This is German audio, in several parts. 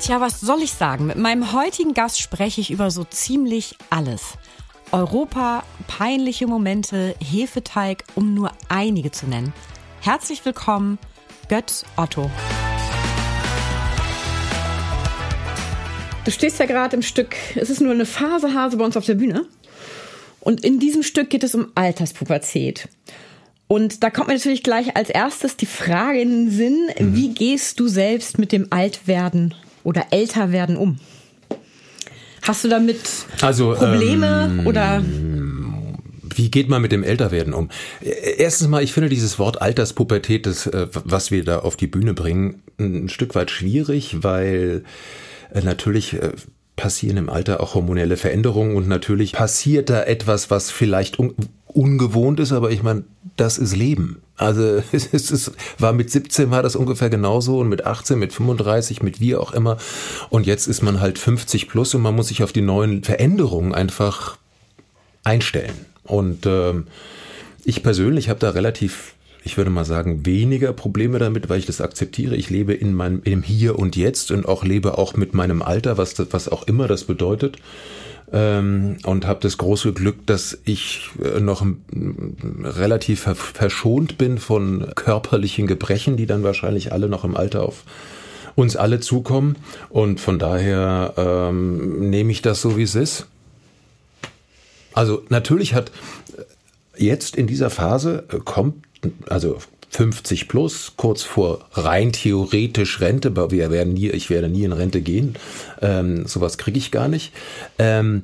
Tja, was soll ich sagen? Mit meinem heutigen Gast spreche ich über so ziemlich alles. Europa, peinliche Momente, Hefeteig, um nur einige zu nennen. Herzlich willkommen, Götz Otto. Du stehst ja gerade im Stück, es ist nur eine Phase Hase bei uns auf der Bühne. Und in diesem Stück geht es um Alterspubertät. Und da kommt mir natürlich gleich als erstes die Frage in den Sinn, mhm. wie gehst du selbst mit dem Altwerden oder Älterwerden um? Hast du damit also, Probleme ähm, oder? Wie geht man mit dem Älterwerden um? Erstens mal, ich finde dieses Wort Alterspubertät, das, äh, was wir da auf die Bühne bringen, ein Stück weit schwierig, weil äh, natürlich äh, passieren im Alter auch hormonelle Veränderungen und natürlich passiert da etwas, was vielleicht un ungewohnt ist, aber ich meine, das ist Leben. Also es, ist, es war mit 17 war das ungefähr genauso und mit 18, mit 35, mit wie auch immer. Und jetzt ist man halt 50 plus und man muss sich auf die neuen Veränderungen einfach einstellen. Und ähm, ich persönlich habe da relativ ich würde mal sagen, weniger Probleme damit, weil ich das akzeptiere. Ich lebe in meinem im Hier und Jetzt und auch lebe auch mit meinem Alter, was, was auch immer das bedeutet. Ähm, und habe das große Glück, dass ich äh, noch relativ verschont bin von körperlichen Gebrechen, die dann wahrscheinlich alle noch im Alter auf uns alle zukommen. Und von daher ähm, nehme ich das so, wie es ist. Also natürlich hat jetzt in dieser Phase äh, kommt also 50 plus, kurz vor rein theoretisch Rente, aber wir werden nie, ich werde nie in Rente gehen, ähm, sowas kriege ich gar nicht, ähm,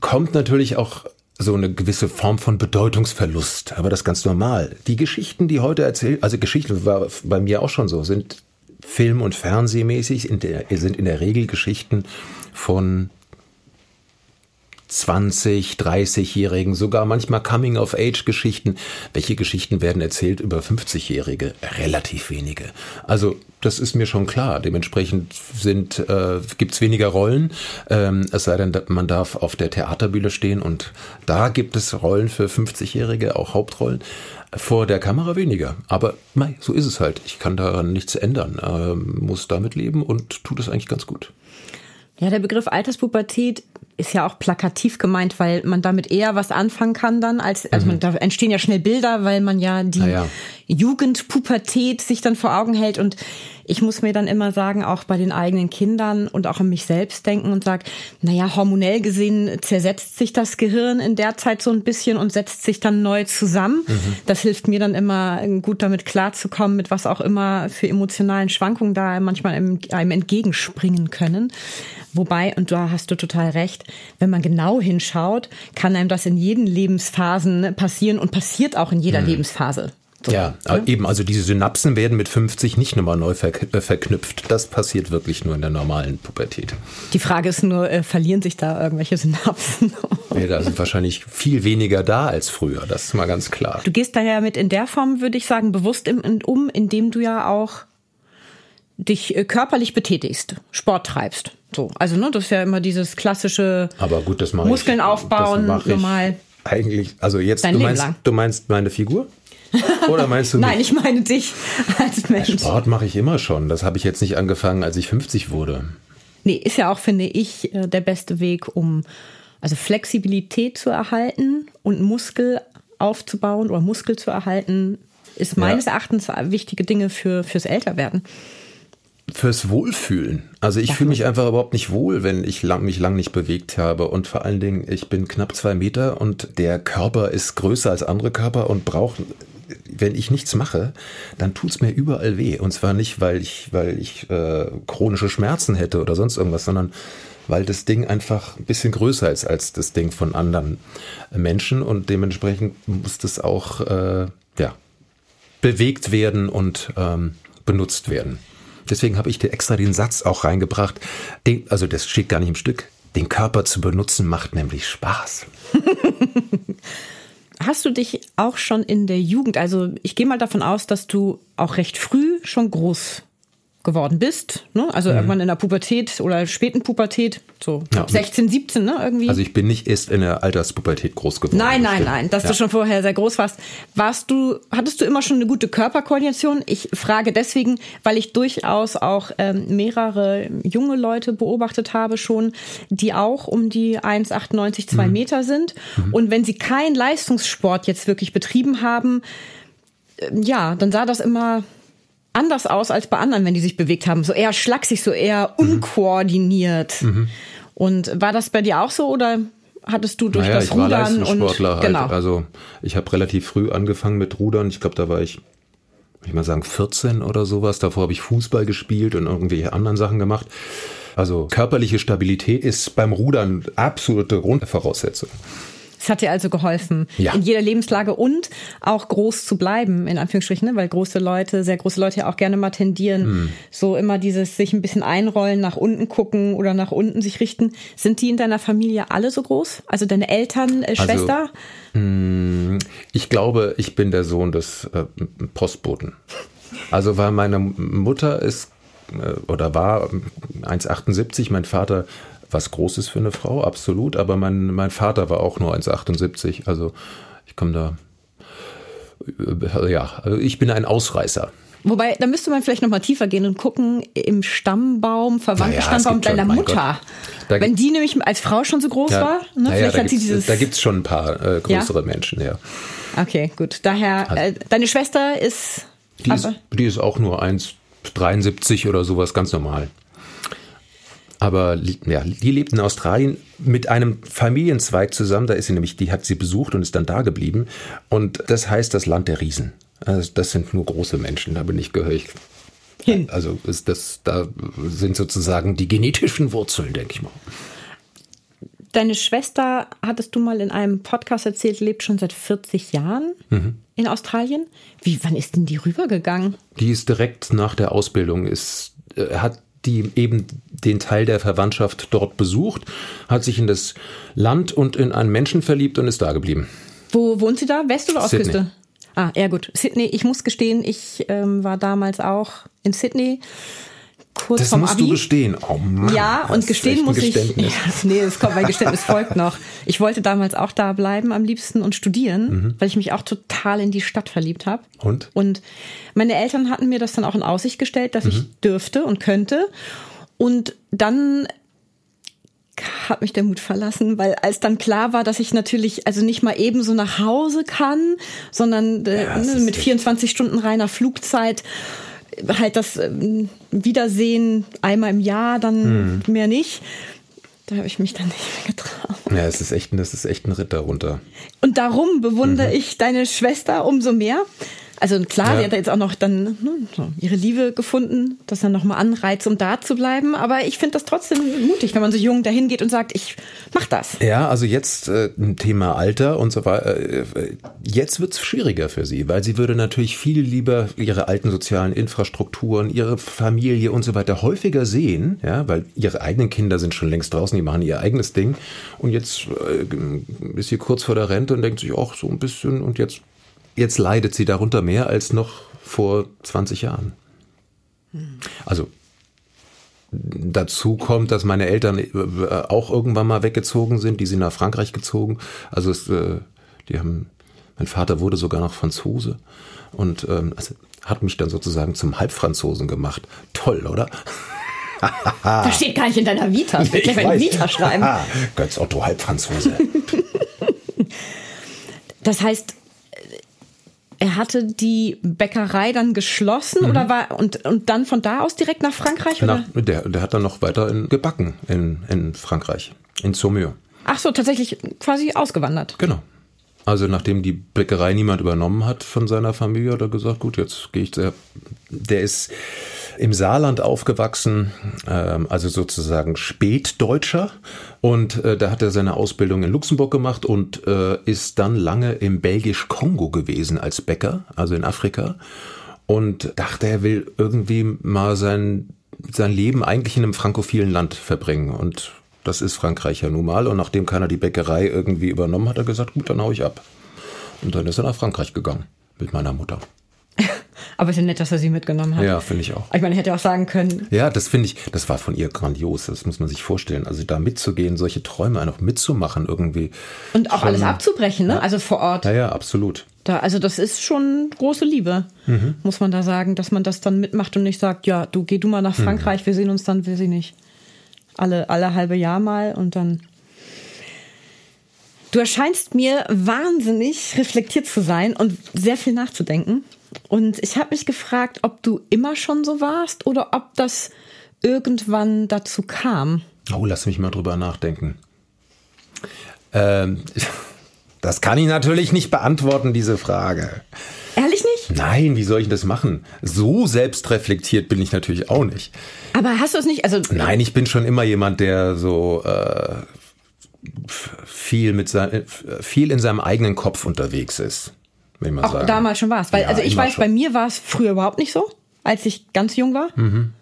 kommt natürlich auch so eine gewisse Form von Bedeutungsverlust, aber das ist ganz normal. Die Geschichten, die heute erzählt, also Geschichten war bei mir auch schon so, sind Film- und Fernsehmäßig, in der, sind in der Regel Geschichten von 20, 30-Jährigen, sogar manchmal Coming-of-Age-Geschichten. Welche Geschichten werden erzählt über 50-Jährige? Relativ wenige. Also das ist mir schon klar. Dementsprechend sind äh, gibt's weniger Rollen. Ähm, es sei denn, man darf auf der Theaterbühne stehen und da gibt es Rollen für 50-Jährige, auch Hauptrollen. Vor der Kamera weniger. Aber mei, so ist es halt. Ich kann daran nichts ändern. Ähm, muss damit leben und tut es eigentlich ganz gut. Ja, der Begriff Alterspubertät ist ja auch plakativ gemeint, weil man damit eher was anfangen kann dann, als, also mhm. man, da entstehen ja schnell Bilder, weil man ja die ja. Jugendpubertät sich dann vor Augen hält und ich muss mir dann immer sagen, auch bei den eigenen Kindern und auch an mich selbst denken und sag, naja, hormonell gesehen zersetzt sich das Gehirn in der Zeit so ein bisschen und setzt sich dann neu zusammen. Mhm. Das hilft mir dann immer gut damit klarzukommen, mit was auch immer für emotionalen Schwankungen da manchmal einem entgegenspringen können. Wobei, und da hast du total recht, wenn man genau hinschaut, kann einem das in jeden Lebensphasen passieren und passiert auch in jeder mhm. Lebensphase. So, ja, ja, eben, also diese Synapsen werden mit 50 nicht nochmal neu ver äh, verknüpft. Das passiert wirklich nur in der normalen Pubertät. Die Frage ist nur, äh, verlieren sich da irgendwelche Synapsen? nee, da sind wahrscheinlich viel weniger da als früher, das ist mal ganz klar. Du gehst daher mit in der Form, würde ich sagen, bewusst im, um, indem du ja auch dich äh, körperlich betätigst, Sport treibst. So, also ne, das ist ja immer dieses klassische Aber gut, das Muskeln ich, aufbauen, das normal. Eigentlich, also jetzt du meinst, du meinst meine Figur? Oder meinst du Nein, ich meine dich als Mensch. Sport mache ich immer schon. Das habe ich jetzt nicht angefangen, als ich 50 wurde. Nee, ist ja auch, finde ich, äh, der beste Weg, um also Flexibilität zu erhalten und Muskel aufzubauen oder Muskel zu erhalten, ist meines ja. Erachtens wichtige Dinge für, fürs Älterwerden fürs Wohlfühlen. Also ich fühle mich einfach überhaupt nicht wohl, wenn ich lang, mich lang nicht bewegt habe. Und vor allen Dingen, ich bin knapp zwei Meter und der Körper ist größer als andere Körper und braucht, wenn ich nichts mache, dann tut's mir überall weh. Und zwar nicht, weil ich, weil ich äh, chronische Schmerzen hätte oder sonst irgendwas, sondern weil das Ding einfach ein bisschen größer ist als das Ding von anderen Menschen und dementsprechend muss das auch äh, ja, bewegt werden und ähm, benutzt werden. Deswegen habe ich dir extra den Satz auch reingebracht. Den, also das steht gar nicht im Stück. Den Körper zu benutzen macht nämlich Spaß. Hast du dich auch schon in der Jugend, also ich gehe mal davon aus, dass du auch recht früh schon groß geworden bist, ne? also mhm. irgendwann in der Pubertät oder späten Pubertät, so ja, 16, 17, ne, irgendwie. Also ich bin nicht erst in der Alterspubertät groß geworden. Nein, nein, nein, dass ja. du schon vorher sehr groß warst. Warst du, hattest du immer schon eine gute Körperkoordination? Ich frage deswegen, weil ich durchaus auch ähm, mehrere junge Leute beobachtet habe schon, die auch um die 1,98, 2 mhm. Meter sind. Mhm. Und wenn sie keinen Leistungssport jetzt wirklich betrieben haben, äh, ja, dann sah das immer anders aus als bei anderen, wenn die sich bewegt haben. So eher schlaksig, so eher mhm. unkoordiniert. Mhm. Und war das bei dir auch so oder hattest du durch naja, das ich Rudern war Leistungssportler und halt. genau. Also ich habe relativ früh angefangen mit Rudern. Ich glaube, da war ich, ich mal sagen, 14 oder sowas. Davor habe ich Fußball gespielt und irgendwelche anderen Sachen gemacht. Also körperliche Stabilität ist beim Rudern absolute Grundvoraussetzung. Es hat dir also geholfen, ja. in jeder Lebenslage und auch groß zu bleiben, in Anführungsstrichen, ne? weil große Leute, sehr große Leute ja auch gerne mal tendieren, hm. so immer dieses sich ein bisschen einrollen, nach unten gucken oder nach unten sich richten. Sind die in deiner Familie alle so groß? Also deine Eltern, äh, also, Schwester? Also, ich glaube, ich bin der Sohn des äh, Postboten. Also weil meine Mutter ist äh, oder war 1,78, mein Vater was Großes für eine Frau, absolut. Aber mein, mein Vater war auch nur 1,78. Also ich komme da, ja, also ich bin ein Ausreißer. Wobei, da müsste man vielleicht noch mal tiefer gehen und gucken im Stammbaum, Verwandtenstammbaum naja, deiner schon, Mutter. Wenn die nämlich als Frau schon so groß ja, war, ne, naja, vielleicht hat sie dieses. Da gibt es schon ein paar äh, größere ja? Menschen, ja. Okay, gut. Daher, also, äh, deine Schwester ist. Die, ist. die ist auch nur 1,73 oder sowas, ganz normal. Aber ja, die lebt in Australien mit einem Familienzweig zusammen. Da ist sie nämlich, die hat sie besucht und ist dann da geblieben. Und das heißt das Land der Riesen. Also das sind nur große Menschen, da bin ich gehörig. Hin. Also ist das, da sind sozusagen die genetischen Wurzeln, denke ich mal. Deine Schwester, hattest du mal in einem Podcast erzählt, lebt schon seit 40 Jahren mhm. in Australien. Wie, wann ist denn die rübergegangen? Die ist direkt nach der Ausbildung, ist, äh, hat die eben den Teil der Verwandtschaft dort besucht, hat sich in das Land und in einen Menschen verliebt und ist da geblieben. Wo wohnt sie da? West- oder Ostküste? Ah, ja gut. Sydney, ich muss gestehen, ich ähm, war damals auch in Sydney kurz das vom musst Abi. du gestehen. Oh Mann, ja, und gestehen muss ich. Ja, nee, das kommt, mein Geständnis folgt noch. Ich wollte damals auch da bleiben am liebsten und studieren, mhm. weil ich mich auch total in die Stadt verliebt habe. Und? Und meine Eltern hatten mir das dann auch in Aussicht gestellt, dass mhm. ich dürfte und könnte. Und dann hat mich der Mut verlassen, weil als dann klar war, dass ich natürlich also nicht mal ebenso nach Hause kann, sondern äh, ja, ne, mit 24 Stunden reiner Flugzeit halt das ähm, Wiedersehen einmal im Jahr, dann hm. mehr nicht. Da habe ich mich dann nicht mehr getraut. Ja, es ist echt, das ist echt ein Ritt darunter. Und darum bewundere mhm. ich deine Schwester umso mehr, also klar, ja. die hat jetzt auch noch dann ne, ihre Liebe gefunden, das dann nochmal Anreiz, um da zu bleiben. Aber ich finde das trotzdem mutig, wenn man so jung dahin geht und sagt, ich mach das. Ja, also jetzt äh, ein Thema Alter und so weiter. Äh, jetzt wird's schwieriger für sie, weil sie würde natürlich viel lieber ihre alten sozialen Infrastrukturen, ihre Familie und so weiter häufiger sehen, ja, weil ihre eigenen Kinder sind schon längst draußen, die machen ihr eigenes Ding. Und jetzt äh, ist sie kurz vor der Rente und denkt sich auch so ein bisschen und jetzt jetzt leidet sie darunter mehr als noch vor 20 Jahren. Also dazu kommt, dass meine Eltern äh, auch irgendwann mal weggezogen sind, die sind nach Frankreich gezogen. Also es, äh, die haben, mein Vater wurde sogar noch Franzose und ähm, also hat mich dann sozusagen zum Halbfranzosen gemacht. Toll, oder? das steht gar nicht in deiner Vita. Ich will gleich meine Vita schreiben. Götz Otto Halbfranzose. das heißt, er hatte die Bäckerei dann geschlossen mhm. oder war und, und dann von da aus direkt nach Frankreich? Nach, Der, der hat dann noch weiter in, gebacken in, in Frankreich, in Saumur. Ach so, tatsächlich quasi ausgewandert. Genau. Also nachdem die Bäckerei niemand übernommen hat von seiner Familie, hat er gesagt, gut, jetzt gehe ich. Der, der ist im Saarland aufgewachsen, ähm, also sozusagen Spätdeutscher. Und äh, da hat er seine Ausbildung in Luxemburg gemacht und äh, ist dann lange im Belgisch-Kongo gewesen als Bäcker, also in Afrika. und dachte, er will irgendwie mal sein, sein Leben eigentlich in einem frankophilen Land verbringen. Und das ist Frankreich ja nun mal. Und nachdem keiner die Bäckerei irgendwie übernommen hat, hat er gesagt, gut, dann hau ich ab. Und dann ist er nach Frankreich gegangen mit meiner Mutter. Aber es ist ja nett, dass er sie mitgenommen hat. Ja, finde ich auch. Ich meine, er hätte auch sagen können. Ja, das finde ich, das war von ihr grandios. Das muss man sich vorstellen. Also da mitzugehen, solche Träume einfach mitzumachen irgendwie. Und auch schon, alles abzubrechen, ne? Ja. Also vor Ort. Ja, ja, absolut. Da, also das ist schon große Liebe, mhm. muss man da sagen, dass man das dann mitmacht und nicht sagt, ja, du geh du mal nach mhm. Frankreich, mhm. wir sehen uns dann, wir sie nicht. Alle, alle halbe Jahr mal und dann. Du erscheinst mir wahnsinnig reflektiert zu sein und sehr viel nachzudenken. Und ich habe mich gefragt, ob du immer schon so warst oder ob das irgendwann dazu kam. Oh, lass mich mal drüber nachdenken. Ähm, das kann ich natürlich nicht beantworten, diese Frage. Ehrlich nicht? Nein, wie soll ich das machen? So selbstreflektiert bin ich natürlich auch nicht. Aber hast du es nicht? Also Nein, ich bin schon immer jemand, der so äh, viel mit sein, viel in seinem eigenen Kopf unterwegs ist will mal auch sagen. damals schon war es. Weil, ja, also ich weiß, schon. bei mir war es früher überhaupt nicht so, als ich ganz jung war. Mhm.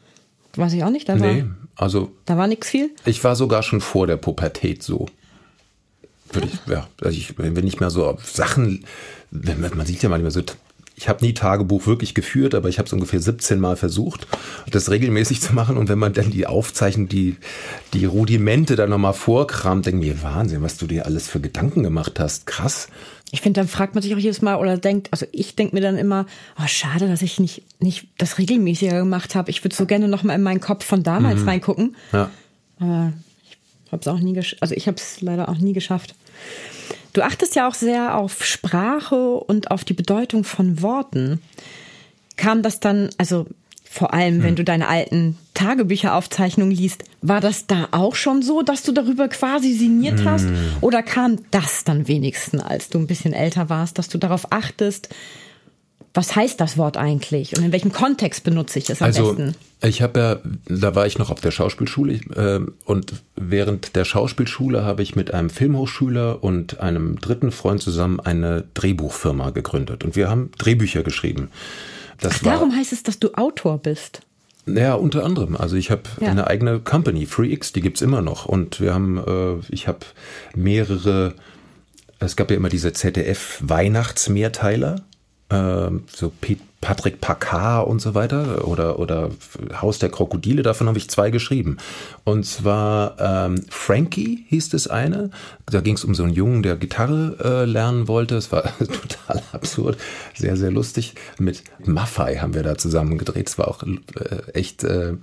Weiß ich auch nicht. Da nee, war, also. Da war nichts viel. Ich war sogar schon vor der Pubertät so. Würde ich, ja, also ich, wenn ich mehr so Sachen, man sieht ja manchmal so ich habe nie Tagebuch wirklich geführt, aber ich habe es ungefähr 17 Mal versucht, das regelmäßig zu machen. Und wenn man dann die Aufzeichnung, die, die Rudimente dann nochmal vorkramt, denke ich mir, Wahnsinn, was du dir alles für Gedanken gemacht hast. Krass. Ich finde, dann fragt man sich auch jedes Mal oder denkt, also ich denke mir dann immer, oh, schade, dass ich nicht, nicht das regelmäßiger gemacht habe. Ich würde so gerne nochmal in meinen Kopf von damals mhm. reingucken. Ja. Aber ich habe es auch nie, also ich habe es leider auch nie geschafft. Du achtest ja auch sehr auf Sprache und auf die Bedeutung von Worten. Kam das dann, also vor allem, wenn hm. du deine alten Tagebücheraufzeichnungen liest, war das da auch schon so, dass du darüber quasi sinniert hm. hast? Oder kam das dann wenigstens, als du ein bisschen älter warst, dass du darauf achtest, was heißt das Wort eigentlich und in welchem Kontext benutze ich es am also, besten? Ich habe ja, da war ich noch auf der Schauspielschule äh, und während der Schauspielschule habe ich mit einem Filmhochschüler und einem dritten Freund zusammen eine Drehbuchfirma gegründet und wir haben Drehbücher geschrieben. Das Ach, darum war, heißt es, dass du Autor bist. Ja, unter anderem. Also ich habe ja. eine eigene Company, FreeX, die gibt's immer noch. Und wir haben, äh, ich habe mehrere, es gab ja immer diese ZDF-Weihnachtsmehrteiler ähm, so Patrick Packard und so weiter oder, oder Haus der Krokodile, davon habe ich zwei geschrieben. Und zwar ähm, Frankie hieß das eine. Da ging es um so einen Jungen, der Gitarre äh, lernen wollte. Es war total absurd, sehr, sehr lustig. Mit Maffei haben wir da zusammen gedreht. Es war auch äh, echt äh,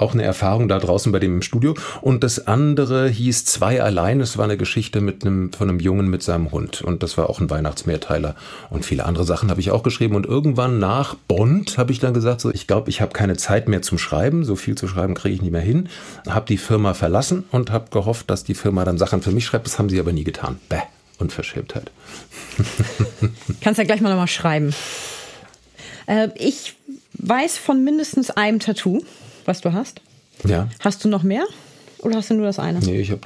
auch eine Erfahrung da draußen bei dem im Studio. Und das andere hieß Zwei allein. Es war eine Geschichte mit einem, von einem Jungen mit seinem Hund. Und das war auch ein Weihnachtsmehrteiler. Und viele andere Sachen habe ich auch geschrieben. Und irgendwann nach Bond habe ich dann gesagt, so, ich glaube, ich habe keine Zeit mehr zum Schreiben. So viel zu schreiben kriege ich nicht mehr hin. Habe die Firma verlassen und habe gehofft, dass die Firma dann Sachen für mich schreibt. Das haben sie aber nie getan. Bäh. Unverschämtheit. Kannst ja gleich mal nochmal schreiben. Äh, ich weiß von mindestens einem Tattoo was du hast. Ja. Hast du noch mehr? Oder hast du nur das eine? Nee, ich habe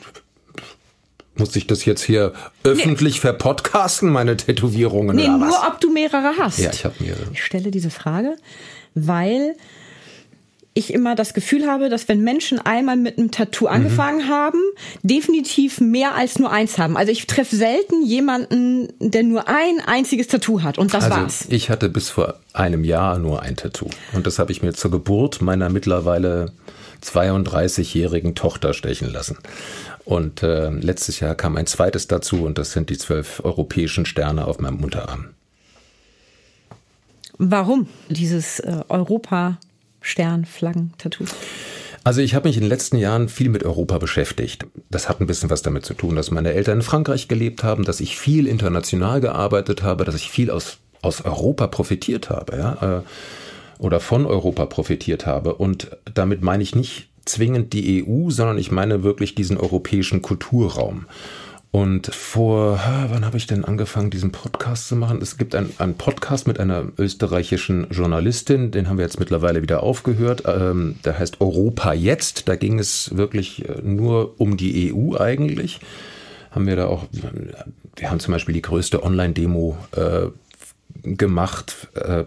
muss ich das jetzt hier öffentlich nee. verpodcasten, meine Tätowierungen? Nee, nur ob du mehrere hast. Ja, ich habe mehrere. Ich stelle diese Frage, weil ich immer das Gefühl habe, dass wenn Menschen einmal mit einem Tattoo mhm. angefangen mhm. haben, definitiv mehr als nur eins haben. Also ich treffe selten jemanden, der nur ein einziges Tattoo hat und das also war's. Ich hatte bis vor einem Jahr nur ein Tattoo und das habe ich mir zur Geburt meiner mittlerweile 32-jährigen Tochter stechen lassen. Und äh, letztes Jahr kam ein zweites dazu und das sind die zwölf europäischen Sterne auf meinem Unterarm. Warum dieses äh, Europa Stern, Flaggen, Tattoos? Also ich habe mich in den letzten Jahren viel mit Europa beschäftigt. Das hat ein bisschen was damit zu tun, dass meine Eltern in Frankreich gelebt haben, dass ich viel international gearbeitet habe, dass ich viel aus, aus Europa profitiert habe, ja, äh, oder von Europa profitiert habe. Und damit meine ich nicht zwingend die EU, sondern ich meine wirklich diesen europäischen Kulturraum. Und vor, wann habe ich denn angefangen, diesen Podcast zu machen? Es gibt einen Podcast mit einer österreichischen Journalistin, den haben wir jetzt mittlerweile wieder aufgehört. Ähm, der heißt Europa jetzt. Da ging es wirklich äh, nur um die EU eigentlich. Haben wir da auch, wir haben zum Beispiel die größte Online-Demo äh, gemacht. Äh,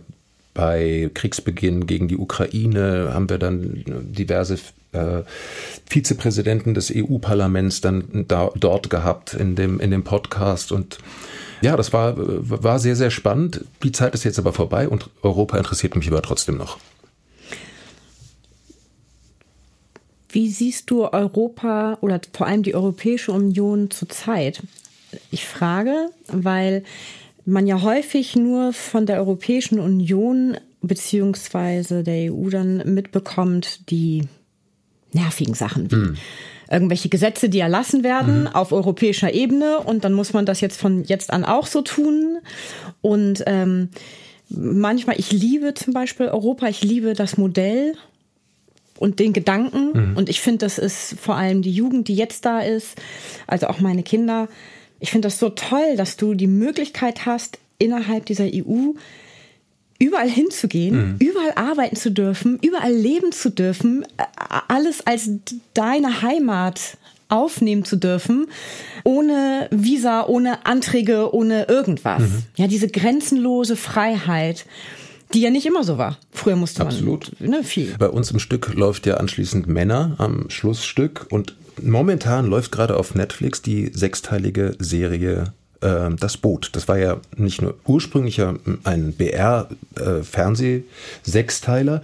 bei Kriegsbeginn gegen die Ukraine haben wir dann diverse äh, Vizepräsidenten des EU-Parlaments dann da, dort gehabt in dem, in dem Podcast und ja, das war, war sehr, sehr spannend. Die Zeit ist jetzt aber vorbei und Europa interessiert mich aber trotzdem noch. Wie siehst du Europa oder vor allem die Europäische Union zurzeit? Ich frage, weil man ja häufig nur von der Europäischen Union beziehungsweise der EU dann mitbekommt, die nervigen Sachen wie mhm. irgendwelche Gesetze, die erlassen werden mhm. auf europäischer Ebene und dann muss man das jetzt von jetzt an auch so tun. Und ähm, manchmal, ich liebe zum Beispiel Europa, ich liebe das Modell und den Gedanken. Mhm. Und ich finde, das ist vor allem die Jugend, die jetzt da ist, also auch meine Kinder. Ich finde das so toll, dass du die Möglichkeit hast, innerhalb dieser EU überall hinzugehen, mhm. überall arbeiten zu dürfen, überall leben zu dürfen, alles als deine Heimat aufnehmen zu dürfen, ohne Visa, ohne Anträge, ohne irgendwas. Mhm. Ja, diese grenzenlose Freiheit die ja nicht immer so war. Früher musste Absolut. man ne, viel. Bei uns im Stück läuft ja anschließend Männer am Schlussstück und momentan läuft gerade auf Netflix die sechsteilige Serie äh, Das Boot. Das war ja nicht nur ursprünglich ein BR-Fernseh-Sechsteiler.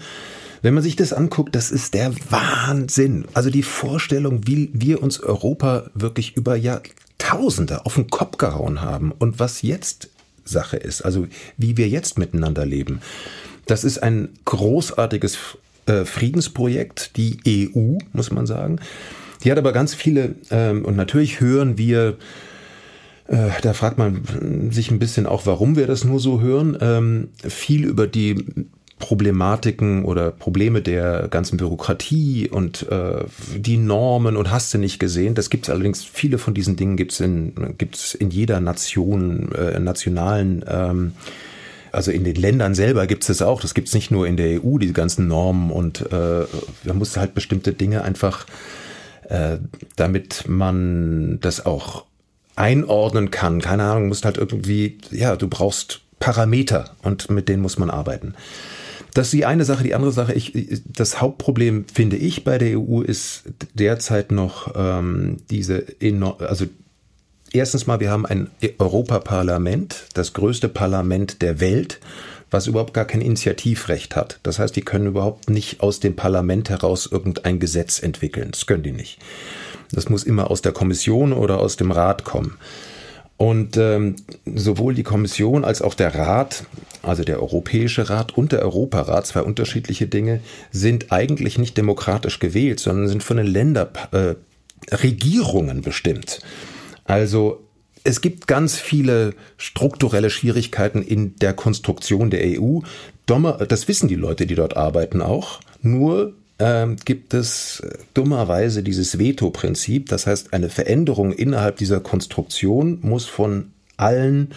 Wenn man sich das anguckt, das ist der Wahnsinn. Also die Vorstellung, wie wir uns Europa wirklich über Jahrtausende auf den Kopf gehauen haben und was jetzt Sache ist, also wie wir jetzt miteinander leben. Das ist ein großartiges äh, Friedensprojekt, die EU, muss man sagen. Die hat aber ganz viele, ähm, und natürlich hören wir äh, da fragt man sich ein bisschen auch, warum wir das nur so hören. Ähm, viel über die Problematiken oder Probleme der ganzen Bürokratie und äh, die Normen und hast du nicht gesehen. Das gibt es allerdings, viele von diesen Dingen gibt es in, gibt's in jeder Nation, äh, nationalen ähm, also in den Ländern selber gibt es das auch. Das gibt es nicht nur in der EU, diese ganzen Normen und äh, da muss halt bestimmte Dinge einfach, äh, damit man das auch einordnen kann. Keine Ahnung, musst halt irgendwie, ja, du brauchst Parameter und mit denen muss man arbeiten. Das ist die eine Sache. Die andere Sache, ich, das Hauptproblem finde ich bei der EU ist derzeit noch ähm, diese enorm, also erstens mal, wir haben ein Europaparlament, das größte Parlament der Welt, was überhaupt gar kein Initiativrecht hat. Das heißt, die können überhaupt nicht aus dem Parlament heraus irgendein Gesetz entwickeln. Das können die nicht. Das muss immer aus der Kommission oder aus dem Rat kommen. Und ähm, sowohl die Kommission als auch der Rat, also der Europäische Rat und der Europarat, zwei unterschiedliche Dinge, sind eigentlich nicht demokratisch gewählt, sondern sind von den Länderregierungen äh, bestimmt. Also es gibt ganz viele strukturelle Schwierigkeiten in der Konstruktion der EU. Das wissen die Leute, die dort arbeiten auch. Nur ähm, gibt es dummerweise dieses Veto-Prinzip. Das heißt, eine Veränderung innerhalb dieser Konstruktion muss von allen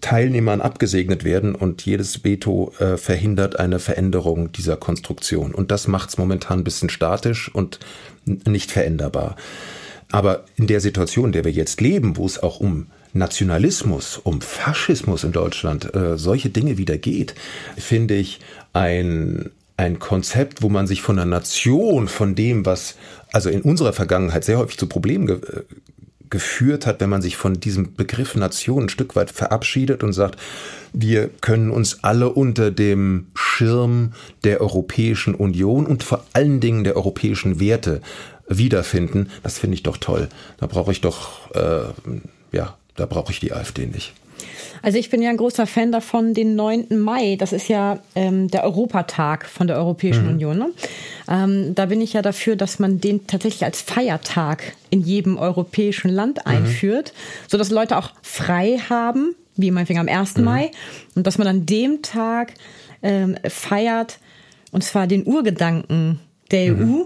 Teilnehmern abgesegnet werden und jedes Veto äh, verhindert eine Veränderung dieser Konstruktion. Und das macht es momentan ein bisschen statisch und nicht veränderbar. Aber in der Situation, in der wir jetzt leben, wo es auch um Nationalismus, um Faschismus in Deutschland, äh, solche Dinge wieder geht, finde ich ein ein Konzept, wo man sich von der Nation, von dem, was also in unserer Vergangenheit sehr häufig zu Problemen ge äh, geführt hat, wenn man sich von diesem Begriff Nation ein Stück weit verabschiedet und sagt, wir können uns alle unter dem Schirm der Europäischen Union und vor allen Dingen der europäischen Werte wiederfinden. Das finde ich doch toll. Da brauche ich doch, äh, ja, da brauche ich die AfD nicht. Also ich bin ja ein großer Fan davon, den 9. Mai, das ist ja ähm, der Europatag von der Europäischen mhm. Union. Ne? Ähm, da bin ich ja dafür, dass man den tatsächlich als Feiertag in jedem europäischen Land mhm. einführt, mhm. sodass Leute auch frei haben, wie meinetwegen am 1. Mhm. Mai, und dass man an dem Tag ähm, feiert, und zwar den Urgedanken der mhm. EU,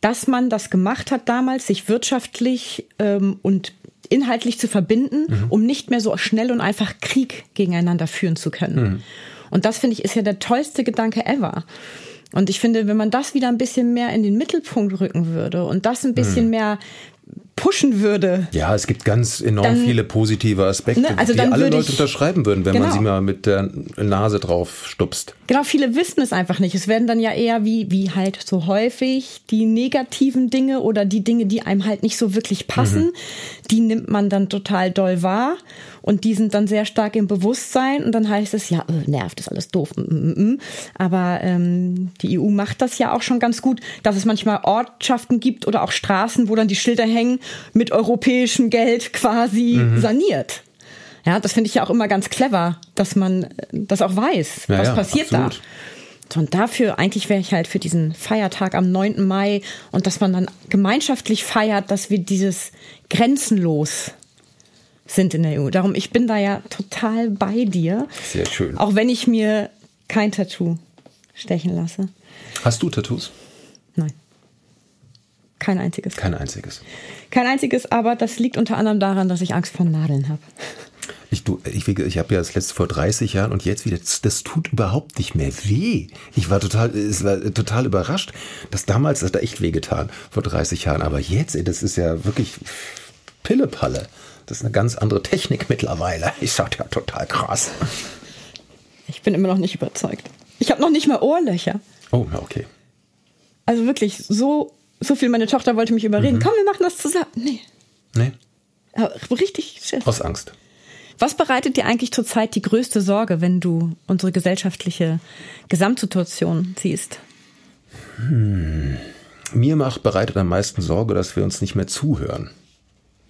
dass man das gemacht hat damals, sich wirtschaftlich ähm, und inhaltlich zu verbinden, mhm. um nicht mehr so schnell und einfach Krieg gegeneinander führen zu können. Mhm. Und das finde ich ist ja der tollste Gedanke ever. Und ich finde, wenn man das wieder ein bisschen mehr in den Mittelpunkt rücken würde und das ein bisschen mhm. mehr pushen würde. Ja, es gibt ganz enorm dann, viele positive Aspekte, ne, also die alle Leute ich, unterschreiben würden, wenn genau. man sie mal mit der Nase drauf stupst. Genau, viele wissen es einfach nicht. Es werden dann ja eher wie, wie halt so häufig die negativen Dinge oder die Dinge, die einem halt nicht so wirklich passen, mhm. die nimmt man dann total doll wahr und die sind dann sehr stark im Bewusstsein und dann heißt es, ja, äh, nervt, ist alles doof. Mm, mm, mm. Aber ähm, die EU macht das ja auch schon ganz gut, dass es manchmal Ortschaften gibt oder auch Straßen, wo dann die Schilder hängen, mit europäischem Geld quasi mhm. saniert. Ja, das finde ich ja auch immer ganz clever, dass man das auch weiß, ja, was ja, passiert absolut. da. Und dafür, eigentlich wäre ich halt für diesen Feiertag am 9. Mai und dass man dann gemeinschaftlich feiert, dass wir dieses grenzenlos sind in der EU. Darum, ich bin da ja total bei dir. Sehr schön. Auch wenn ich mir kein Tattoo stechen lasse. Hast du Tattoos? Kein einziges. Kein einziges. Kein einziges, aber das liegt unter anderem daran, dass ich Angst vor Nadeln habe. Ich, ich, ich habe ja das letzte vor 30 Jahren und jetzt wieder, das, das, tut überhaupt nicht mehr weh. Ich war total, es war total überrascht, dass damals, das hat echt weh getan, vor 30 Jahren. Aber jetzt, das ist ja wirklich Pillepalle. Das ist eine ganz andere Technik mittlerweile. Ich sag ja total krass. Ich bin immer noch nicht überzeugt. Ich habe noch nicht mal Ohrlöcher. Oh, okay. Also wirklich, so, so viel meine Tochter wollte mich überreden. Mhm. Komm, wir machen das zusammen. Nee. Nee. Aber richtig Schiss. Aus Angst. Was bereitet dir eigentlich zurzeit die größte Sorge, wenn du unsere gesellschaftliche Gesamtsituation siehst? Hm. Mir macht bereitet am meisten Sorge, dass wir uns nicht mehr zuhören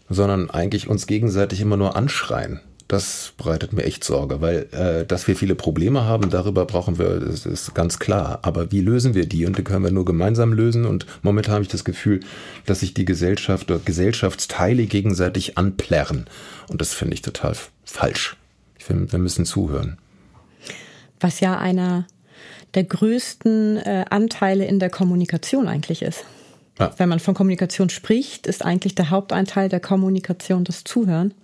sondern eigentlich uns gegenseitig immer nur anschreien. Das bereitet mir echt Sorge, weil äh, dass wir viele Probleme haben, darüber brauchen wir, das ist ganz klar. Aber wie lösen wir die? Und die können wir nur gemeinsam lösen. Und momentan habe ich das Gefühl, dass sich die Gesellschaft oder Gesellschaftsteile gegenseitig anplärren. Und das finde ich total falsch. Ich finde, wir müssen zuhören. Was ja einer der größten äh, Anteile in der Kommunikation eigentlich ist. Ja. Wenn man von Kommunikation spricht, ist eigentlich der Hauptanteil der Kommunikation das Zuhören.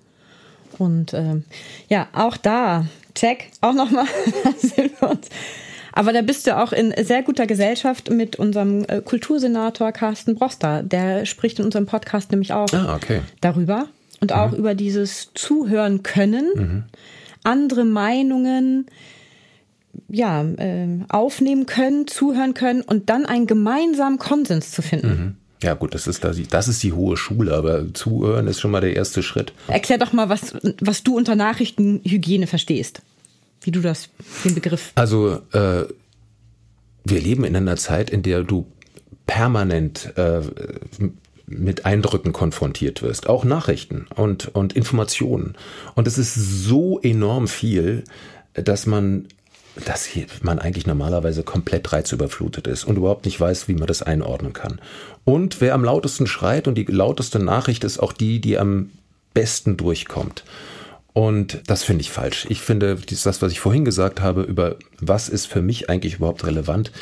Und ähm, ja, auch da, check, auch nochmal, sind wir uns. Aber da bist du auch in sehr guter Gesellschaft mit unserem äh, Kultursenator Carsten Broster. Der spricht in unserem Podcast nämlich auch ah, okay. darüber und auch mhm. über dieses Zuhören können, mhm. andere Meinungen, ja, äh, aufnehmen können, zuhören können und dann einen gemeinsamen Konsens zu finden. Mhm. Ja gut, das ist, das ist die hohe Schule, aber zuhören ist schon mal der erste Schritt. Erklär doch mal, was, was du unter Nachrichtenhygiene verstehst. Wie du das, den Begriff. Also, äh, wir leben in einer Zeit, in der du permanent äh, mit Eindrücken konfrontiert wirst, auch Nachrichten und, und Informationen. Und es ist so enorm viel, dass man dass hier man eigentlich normalerweise komplett reizüberflutet ist und überhaupt nicht weiß, wie man das einordnen kann. Und wer am lautesten schreit und die lauteste Nachricht ist auch die, die am besten durchkommt. Und das finde ich falsch. Ich finde, das, was ich vorhin gesagt habe, über was ist für mich eigentlich überhaupt relevant,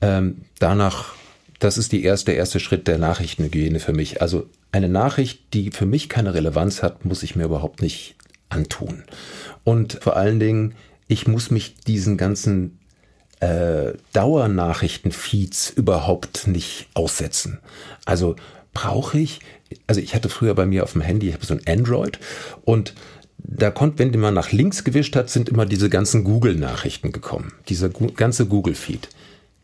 ähm, danach, das ist die erste, der erste Schritt der Nachrichtenhygiene für mich. Also eine Nachricht, die für mich keine Relevanz hat, muss ich mir überhaupt nicht antun. Und vor allen Dingen, ich muss mich diesen ganzen äh, Dauernachrichtenfeeds überhaupt nicht aussetzen. Also brauche ich, also ich hatte früher bei mir auf dem Handy, ich habe so ein Android und da konnte, wenn man nach links gewischt hat, sind immer diese ganzen Google-Nachrichten gekommen. Dieser ganze Google-Feed.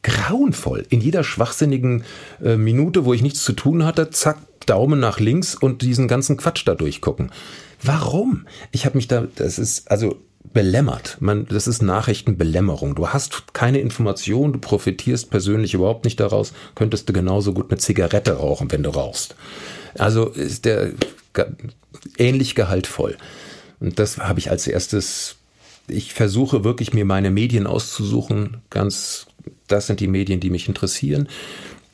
Grauenvoll. In jeder schwachsinnigen äh, Minute, wo ich nichts zu tun hatte, zack, Daumen nach links und diesen ganzen Quatsch da durchgucken. Warum? Ich habe mich da, das ist, also belämmert. Man, das ist Nachrichtenbelämmerung. Du hast keine Information, du profitierst persönlich überhaupt nicht daraus, könntest du genauso gut eine Zigarette rauchen, wenn du rauchst. Also ist der ähnlich gehaltvoll. Und das habe ich als erstes. Ich versuche wirklich mir meine Medien auszusuchen. Ganz, das sind die Medien, die mich interessieren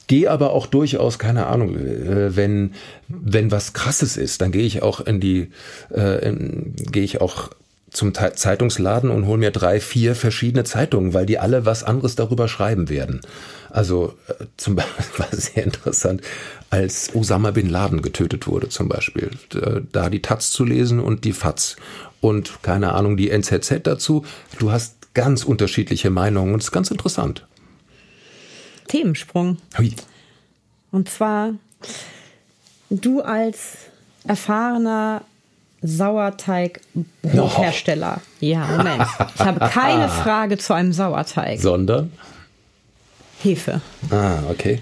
gehe aber auch durchaus, keine Ahnung, äh, wenn, wenn was krasses ist, dann gehe ich auch in die, äh, gehe ich auch zum Zeitungsladen und hol mir drei, vier verschiedene Zeitungen, weil die alle was anderes darüber schreiben werden. Also äh, zum Beispiel war sehr interessant, als Osama bin Laden getötet wurde zum Beispiel, da die Taz zu lesen und die FAZ und keine Ahnung die NZZ dazu. Du hast ganz unterschiedliche Meinungen und es ist ganz interessant. Themensprung. Hui. Und zwar du als erfahrener Sauerteigbrothersteller. Oh. Ja, Moment. Ich habe keine Frage zu einem Sauerteig. Sondern? Hefe. Ah, okay.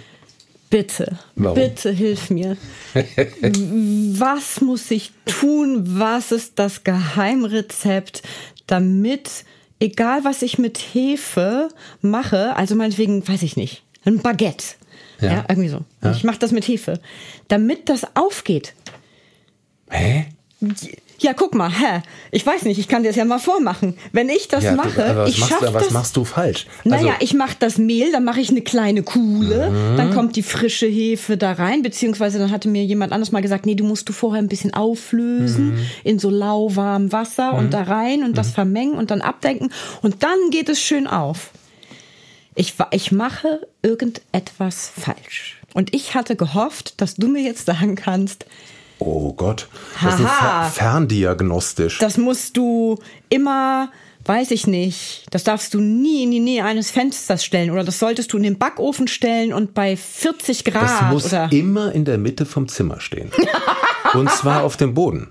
Bitte, Warum? bitte hilf mir. was muss ich tun? Was ist das Geheimrezept, damit, egal was ich mit Hefe mache, also meinetwegen, weiß ich nicht, ein Baguette. Ja, ja irgendwie so. Ja. Ich mache das mit Hefe. Damit das aufgeht. Hä? Ja, guck mal, hä? Ich weiß nicht, ich kann dir das ja mal vormachen. Wenn ich das ja, mache, du, ich machst, das. Was machst du falsch? Naja, also, ich mache das Mehl, dann mache ich eine kleine Kuhle, mhm. dann kommt die frische Hefe da rein, beziehungsweise dann hatte mir jemand anders mal gesagt, nee, du musst du vorher ein bisschen auflösen mhm. in so lauwarmem Wasser mhm. und da rein und das mhm. vermengen und dann abdenken und dann geht es schön auf. Ich, ich mache irgendetwas falsch. Und ich hatte gehofft, dass du mir jetzt sagen kannst, Oh Gott, das Haha. ist ferndiagnostisch. Das musst du immer, weiß ich nicht, das darfst du nie in die Nähe eines Fensters stellen oder das solltest du in den Backofen stellen und bei 40 Grad. Das muss oder? immer in der Mitte vom Zimmer stehen. und zwar auf dem Boden.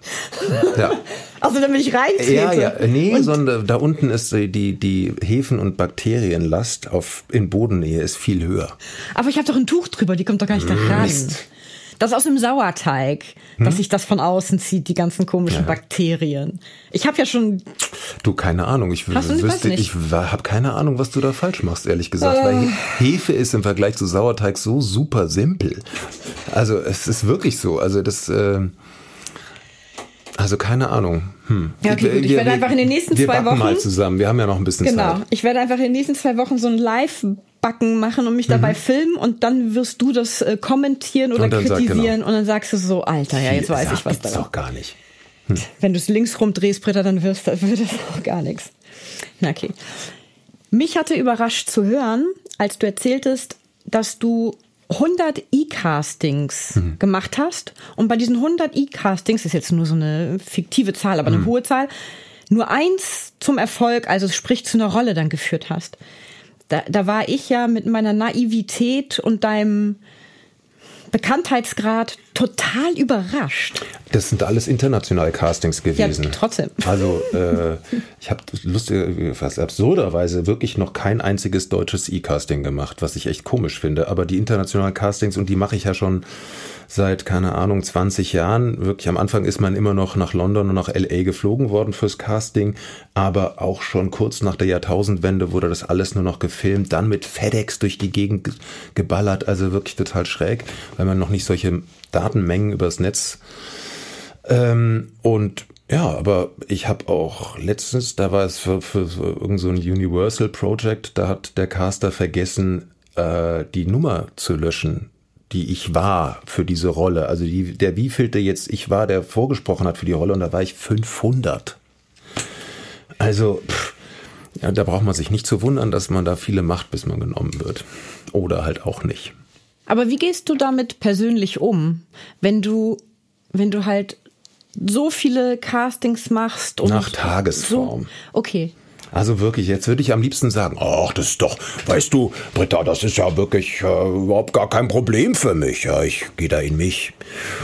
Ja. Also damit ich reintrete. Ja, ja, nee, und sondern da unten ist die, die Hefen- und Bakterienlast auf, in Bodennähe ist viel höher. Aber ich habe doch ein Tuch drüber, die kommt doch gar nicht da rein. Das aus dem Sauerteig, hm? dass sich das von außen zieht, die ganzen komischen ja. Bakterien. Ich habe ja schon. Du, keine Ahnung. Ich wüsste, ich habe keine Ahnung, was du da falsch machst, ehrlich gesagt. Äh. Weil Hefe ist im Vergleich zu Sauerteig so super simpel. Also es ist wirklich so. Also das. Äh, also keine Ahnung. Hm. Ja, okay, gut. Ich wir, werde einfach in den nächsten zwei Wochen mal zusammen. Wir haben ja noch ein bisschen genau. Zeit. Genau. Ich werde einfach in den nächsten zwei Wochen so ein Live Backen machen und mich mhm. dabei filmen und dann wirst du das äh, kommentieren oder kritisieren sag, genau. und dann sagst du so, Alter, ja, jetzt weiß ich was da. Das doch gar nicht. Hm. Wenn du es links rumdrehst, Britta, dann wirst, wird das auch gar nichts. Na okay. Mich hatte überrascht zu hören, als du erzähltest, dass du 100 E-Castings mhm. gemacht hast und bei diesen 100 E-Castings ist jetzt nur so eine fiktive Zahl, aber eine mhm. hohe Zahl, nur eins zum Erfolg, also sprich zu einer Rolle dann geführt hast da, da war ich ja mit meiner Naivität und deinem Bekanntheitsgrad total überrascht. Das sind alles internationale Castings gewesen. Ja, trotzdem. Also äh, ich habe lustig, fast absurderweise wirklich noch kein einziges deutsches E-Casting gemacht, was ich echt komisch finde. Aber die internationalen Castings und die mache ich ja schon seit, keine Ahnung, 20 Jahren. Wirklich am Anfang ist man immer noch nach London und nach LA geflogen worden fürs Casting, aber auch schon kurz nach der Jahrtausendwende wurde das alles nur noch gefilmt, dann mit FedEx durch die Gegend geballert, also wirklich total schräg, weil man noch nicht solche Datenmengen übers Netz ähm, und ja, aber ich habe auch letztens, da war es für, für, für irgend so ein Universal Project, da hat der Caster vergessen, äh, die Nummer zu löschen die ich war für diese Rolle. Also die, der wievielte jetzt ich war, der vorgesprochen hat für die Rolle und da war ich 500. Also, pff, ja, da braucht man sich nicht zu wundern, dass man da viele macht, bis man genommen wird. Oder halt auch nicht. Aber wie gehst du damit persönlich um, wenn du, wenn du halt so viele Castings machst und nach Tagesform. So, okay. Also wirklich, jetzt würde ich am liebsten sagen, ach, das ist doch, weißt du, Britta, das ist ja wirklich äh, überhaupt gar kein Problem für mich. Ja, ich gehe da in mich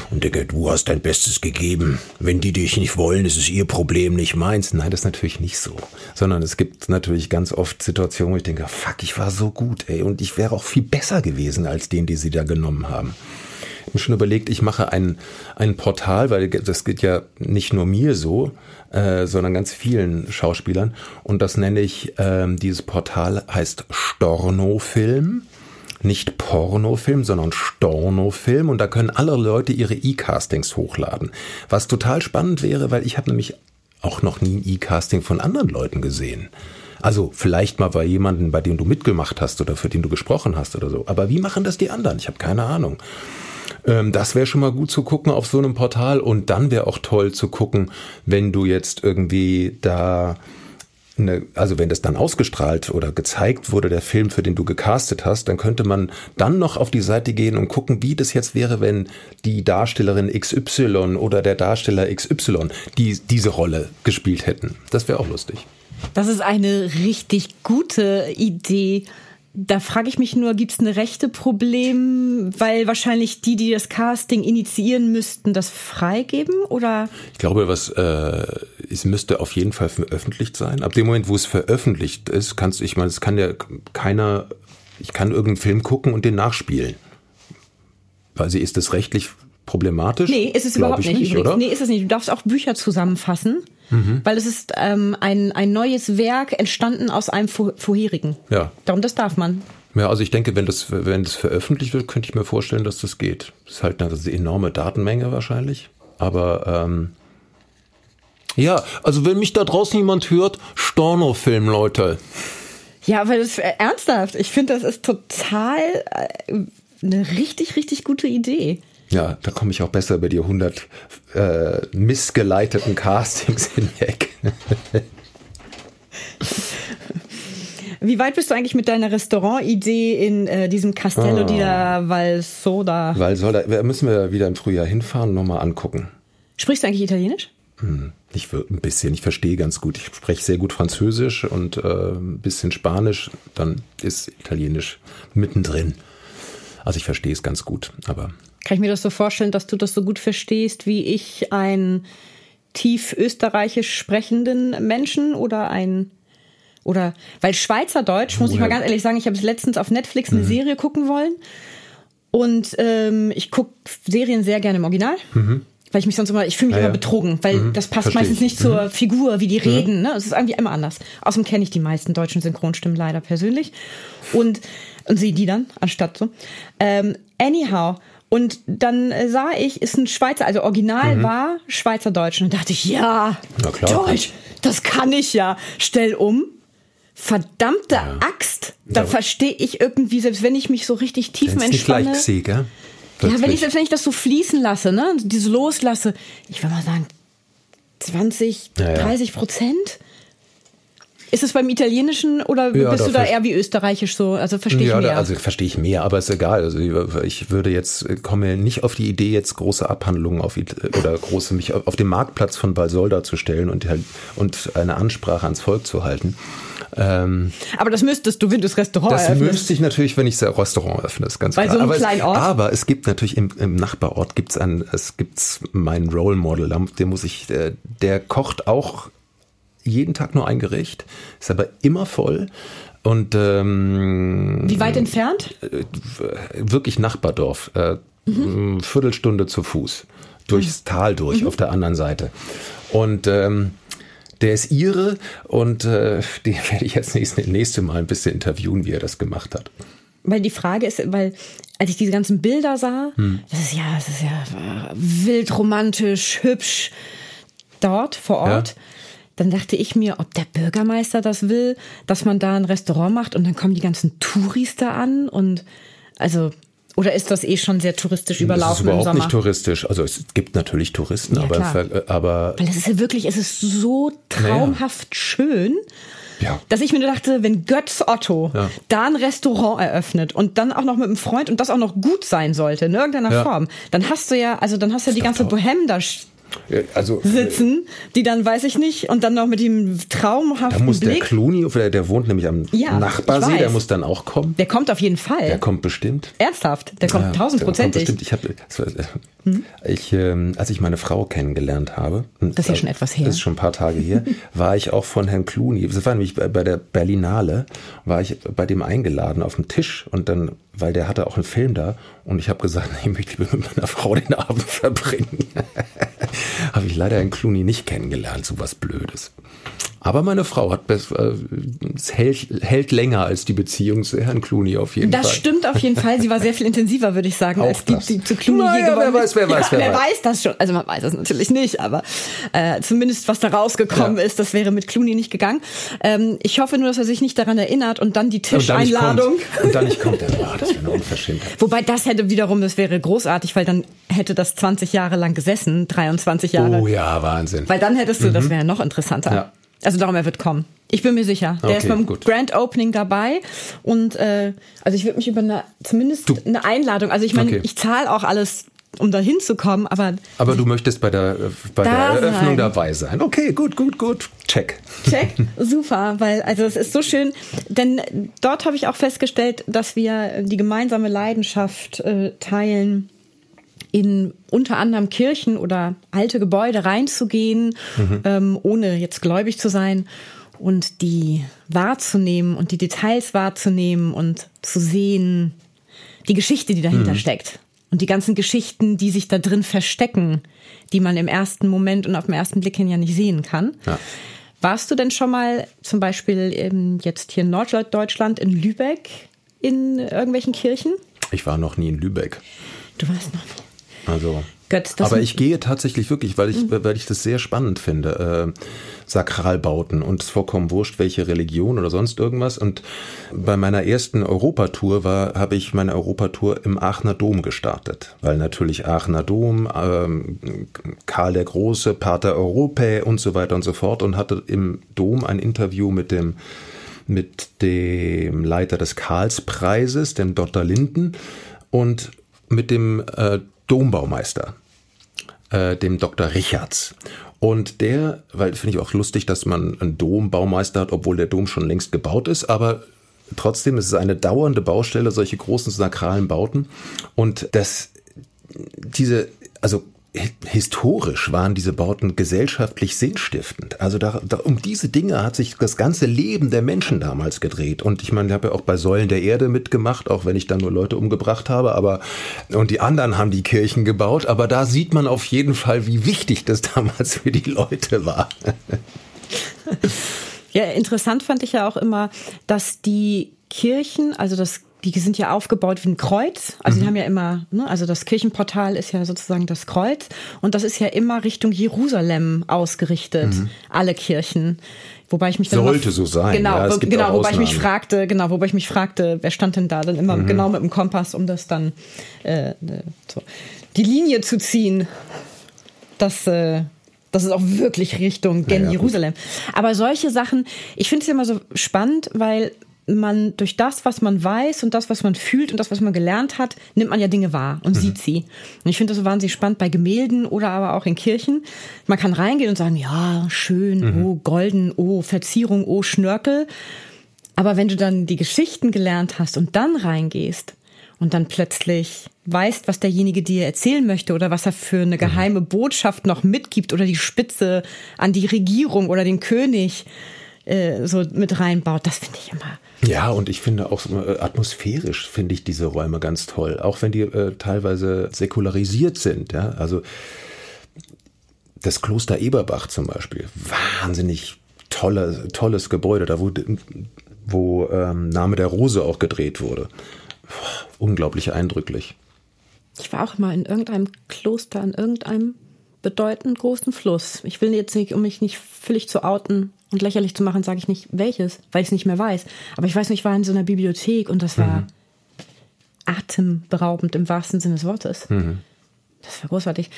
und denke, du hast dein Bestes gegeben. Wenn die dich nicht wollen, ist es ihr Problem, nicht meins. Nein, das ist natürlich nicht so. Sondern es gibt natürlich ganz oft Situationen, wo ich denke, fuck, ich war so gut, ey, und ich wäre auch viel besser gewesen als den, die sie da genommen haben mir schon überlegt, ich mache ein, ein Portal, weil das geht ja nicht nur mir so, äh, sondern ganz vielen Schauspielern. Und das nenne ich, ähm, dieses Portal heißt Stornofilm. Nicht Pornofilm, sondern Stornofilm. Und da können alle Leute ihre E-Castings hochladen. Was total spannend wäre, weil ich habe nämlich auch noch nie ein E-Casting von anderen Leuten gesehen. Also vielleicht mal bei jemandem, bei dem du mitgemacht hast oder für den du gesprochen hast oder so. Aber wie machen das die anderen? Ich habe keine Ahnung. Ähm, das wäre schon mal gut zu gucken auf so einem Portal. Und dann wäre auch toll zu gucken, wenn du jetzt irgendwie da eine, also wenn das dann ausgestrahlt oder gezeigt wurde, der Film, für den du gecastet hast, dann könnte man dann noch auf die Seite gehen und gucken, wie das jetzt wäre, wenn die Darstellerin XY oder der Darsteller XY die, diese Rolle gespielt hätten. Das wäre auch lustig. Das ist eine richtig gute Idee da frage ich mich nur, gibt es eine rechte Problem, weil wahrscheinlich die, die das Casting initiieren müssten, das freigeben oder? Ich glaube, was äh, es müsste auf jeden Fall veröffentlicht sein. Ab dem Moment, wo es veröffentlicht ist, kannst ich meine, es kann ja keiner, ich kann irgendeinen Film gucken und den nachspielen. Weil sie ist das rechtlich problematisch? Nee, ist es überhaupt nicht, nicht oder? Nee, ist es nicht. Du darfst auch Bücher zusammenfassen, mhm. weil es ist ähm, ein, ein neues Werk entstanden aus einem vorherigen. Ja. Darum, das darf man. Ja, also ich denke, wenn das, wenn das veröffentlicht wird, könnte ich mir vorstellen, dass das geht. Das ist halt eine enorme Datenmenge wahrscheinlich. Aber ähm, ja, also wenn mich da draußen jemand hört, Storno-Film, Leute. Ja, aber das äh, ernsthaft. Ich finde, das ist total äh, eine richtig, richtig gute Idee. Ja, da komme ich auch besser über die 100 äh, missgeleiteten Castings hinweg. Wie weit bist du eigentlich mit deiner Restaurant-Idee in äh, diesem Castello oh. di la Valsoda? Valsoda, müssen wir wieder im Frühjahr hinfahren und nochmal angucken. Sprichst du eigentlich Italienisch? Hm, ich ein bisschen, ich verstehe ganz gut. Ich spreche sehr gut Französisch und äh, ein bisschen Spanisch, dann ist Italienisch mittendrin. Also ich verstehe es ganz gut, aber kann ich mir das so vorstellen, dass du das so gut verstehst wie ich einen tief österreichisch sprechenden Menschen oder ein oder weil Schweizerdeutsch, muss ich mal ganz ehrlich sagen, ich habe es letztens auf Netflix eine mhm. Serie gucken wollen und ähm, ich gucke Serien sehr gerne im Original. Mhm. Weil ich mich sonst immer, ich fühle mich ja, immer betrogen, weil mhm. das passt meistens ich. nicht zur mhm. Figur, wie die mhm. reden. Ne? Es ist irgendwie immer anders. Außerdem kenne ich die meisten deutschen Synchronstimmen leider persönlich. Und, und sehe die dann, anstatt so. Ähm, anyhow, und dann äh, sah ich, ist ein Schweizer, also original mhm. war Schweizerdeutsch. Und dachte ich, ja, Deutsch, das kann ich ja. Stell um. Verdammte ja. Axt. Da ja. verstehe ich irgendwie, selbst wenn ich mich so richtig tief entspanne. Nicht leicht gewesen, gell? Ja, wenn ich, selbst wenn ich das so fließen lasse, ne, diese loslasse, ich würde mal sagen, 20, ja, 30 Prozent. Ist es beim Italienischen oder ja, bist du da eher wie österreichisch so? Also verstehe ich ja, mehr. Also verstehe ich mehr, aber ist egal. Also ich würde jetzt, komme nicht auf die Idee, jetzt große Abhandlungen auf oder große mich auf den Marktplatz von Balsolda zu stellen und, halt, und eine Ansprache ans Volk zu halten. Ähm, aber das müsstest du, wenn du das Restaurant das eröffnest. Das müsste ich natürlich, wenn ich das Restaurant öffne, ist ganz Bei klar. so einem aber kleinen Ort? Es, aber es gibt natürlich im, im Nachbarort gibt's ein, es gibt's meinen Role Model, der muss ich, der, der kocht auch jeden Tag nur ein Gericht, ist aber immer voll. Und ähm, wie weit entfernt? Äh, wirklich Nachbardorf. Äh, mhm. Viertelstunde zu Fuß. Durchs mhm. Tal durch, mhm. auf der anderen Seite. Und ähm, der ist ihre und äh, den werde ich jetzt nächste, nächste Mal ein bisschen interviewen, wie er das gemacht hat. Weil die Frage ist, weil als ich diese ganzen Bilder sah, hm. das ist ja, das ist ja wild romantisch, hübsch dort vor Ort. Ja dann dachte ich mir, ob der Bürgermeister das will, dass man da ein Restaurant macht und dann kommen die ganzen Touris da an und also oder ist das eh schon sehr touristisch überlaufen das ist überhaupt im Sommer? nicht touristisch. Also es gibt natürlich Touristen, ja, aber, aber weil es ist ja wirklich, es ist so traumhaft ja. schön. Ja. Dass ich mir dachte, wenn Götz Otto ja. da ein Restaurant eröffnet und dann auch noch mit einem Freund und das auch noch gut sein sollte in irgendeiner. Form, dann hast du ja, also dann hast du ja die ganze Bohème da also, sitzen, die dann, weiß ich nicht, und dann noch mit dem traumhaften Da muss Blick. der Clooney, der wohnt nämlich am ja, Nachbarsee, der muss dann auch kommen. Der kommt auf jeden Fall. Der kommt bestimmt. Ernsthaft, der kommt tausendprozentig. Ja, ich habe, hm? ich, ähm, als ich meine Frau kennengelernt habe, das ist ja schon etwas her, ist schon ein paar Tage her, war ich auch von Herrn Clooney, das war nämlich bei, bei der Berlinale, war ich bei dem eingeladen auf dem Tisch und dann, weil der hatte auch einen Film da und ich habe gesagt, ich möchte mit meiner Frau den Abend verbringen. habe ich leider Herrn Clooney nicht kennengelernt, so was Blödes. Aber meine Frau hat äh, es hält, hält länger als die Beziehung zu Herrn Clooney auf jeden das Fall. Das stimmt auf jeden Fall. Sie war sehr viel intensiver, würde ich sagen, Auch als die, die zu Clooney naja, je wer weiß, wer weiß, ja, wer, wer weiß. weiß. das schon. Also man weiß das natürlich nicht, aber äh, zumindest was da rausgekommen ja. ist, das wäre mit Clooney nicht gegangen. Ähm, ich hoffe nur, dass er sich nicht daran erinnert und dann die Tischeinladung. Und dann nicht kommt, und dann nicht kommt. Oh, das wäre eine Unverschämtheit. Wobei das hätte wiederum, das wäre großartig, weil dann hätte das 20 Jahre lang gesessen, 23 Jahre. Oh ja, Wahnsinn. Weil dann hättest du, mhm. das wäre noch interessanter. Ja. Also darum, er wird kommen. Ich bin mir sicher. Der okay, ist beim gut. Grand Opening dabei. Und äh, also ich würde mich über eine, zumindest du. eine Einladung, also ich meine, okay. ich zahle auch alles um da hinzukommen. Aber, aber du möchtest bei der, bei der Eröffnung sein. dabei sein. Okay, gut, gut, gut. Check. Check, super, weil also es ist so schön, denn dort habe ich auch festgestellt, dass wir die gemeinsame Leidenschaft äh, teilen, in unter anderem Kirchen oder alte Gebäude reinzugehen, mhm. ähm, ohne jetzt gläubig zu sein und die wahrzunehmen und die Details wahrzunehmen und zu sehen, die Geschichte, die dahinter mhm. steckt und die ganzen Geschichten, die sich da drin verstecken, die man im ersten Moment und auf den ersten Blick hin ja nicht sehen kann. Ja. Warst du denn schon mal zum Beispiel jetzt hier in Norddeutschland in Lübeck in irgendwelchen Kirchen? Ich war noch nie in Lübeck. Du warst noch nie. Also. Götz, aber ich gehe tatsächlich wirklich, weil ich, weil ich das sehr spannend finde, äh, Sakralbauten und es vollkommen wurscht, welche Religion oder sonst irgendwas. Und bei meiner ersten Europatour war, habe ich meine Europatour im Aachener Dom gestartet, weil natürlich Aachener Dom, ähm, Karl der Große, Pater Europae und so weiter und so fort und hatte im Dom ein Interview mit dem mit dem Leiter des Karlspreises, dem Dr. Linden und mit dem äh, Dombaumeister, äh, dem Dr. Richards. Und der, weil finde ich auch lustig, dass man einen Dombaumeister hat, obwohl der Dom schon längst gebaut ist, aber trotzdem ist es eine dauernde Baustelle, solche großen sakralen Bauten. Und das, diese, also historisch waren diese Bauten gesellschaftlich sinnstiftend. Also da, da, um diese Dinge hat sich das ganze Leben der Menschen damals gedreht. Und ich meine, ich habe ja auch bei Säulen der Erde mitgemacht, auch wenn ich da nur Leute umgebracht habe. Aber und die anderen haben die Kirchen gebaut. Aber da sieht man auf jeden Fall, wie wichtig das damals für die Leute war. Ja, interessant fand ich ja auch immer, dass die Kirchen, also das die sind ja aufgebaut wie ein Kreuz. Also mhm. die haben ja immer, ne, also das Kirchenportal ist ja sozusagen das Kreuz und das ist ja immer Richtung Jerusalem ausgerichtet, mhm. alle Kirchen. Wobei ich mich dann sollte so sein. Genau, ja, genau, wobei ich mich fragte, genau, wobei ich mich fragte, wer stand denn da dann immer mhm. genau mit dem Kompass, um das dann äh, so, die Linie zu ziehen. Das äh, das ist auch wirklich Richtung gen ja, Jerusalem. Aber solche Sachen, ich finde es immer so spannend, weil man durch das, was man weiß und das, was man fühlt und das, was man gelernt hat, nimmt man ja Dinge wahr und mhm. sieht sie. Und ich finde das so wahnsinnig spannend bei Gemälden oder aber auch in Kirchen. Man kann reingehen und sagen, ja, schön, mhm. oh, golden, oh, Verzierung, oh, Schnörkel. Aber wenn du dann die Geschichten gelernt hast und dann reingehst und dann plötzlich weißt, was derjenige dir erzählen möchte oder was er für eine mhm. geheime Botschaft noch mitgibt oder die Spitze an die Regierung oder den König äh, so mit reinbaut, das finde ich immer ja, und ich finde auch äh, atmosphärisch finde ich diese Räume ganz toll, auch wenn die äh, teilweise säkularisiert sind. Ja, also das Kloster Eberbach zum Beispiel, wahnsinnig tolle, tolles Gebäude, da wo, wo ähm, Name der Rose auch gedreht wurde. unglaublich eindrücklich. Ich war auch mal in irgendeinem Kloster, in irgendeinem bedeutend großen Fluss. Ich will jetzt nicht, um mich nicht völlig zu outen, und lächerlich zu machen, sage ich nicht welches, weil ich es nicht mehr weiß. Aber ich weiß nicht, ich war in so einer Bibliothek und das war mhm. atemberaubend im wahrsten Sinne des Wortes. Mhm. Das war großartig.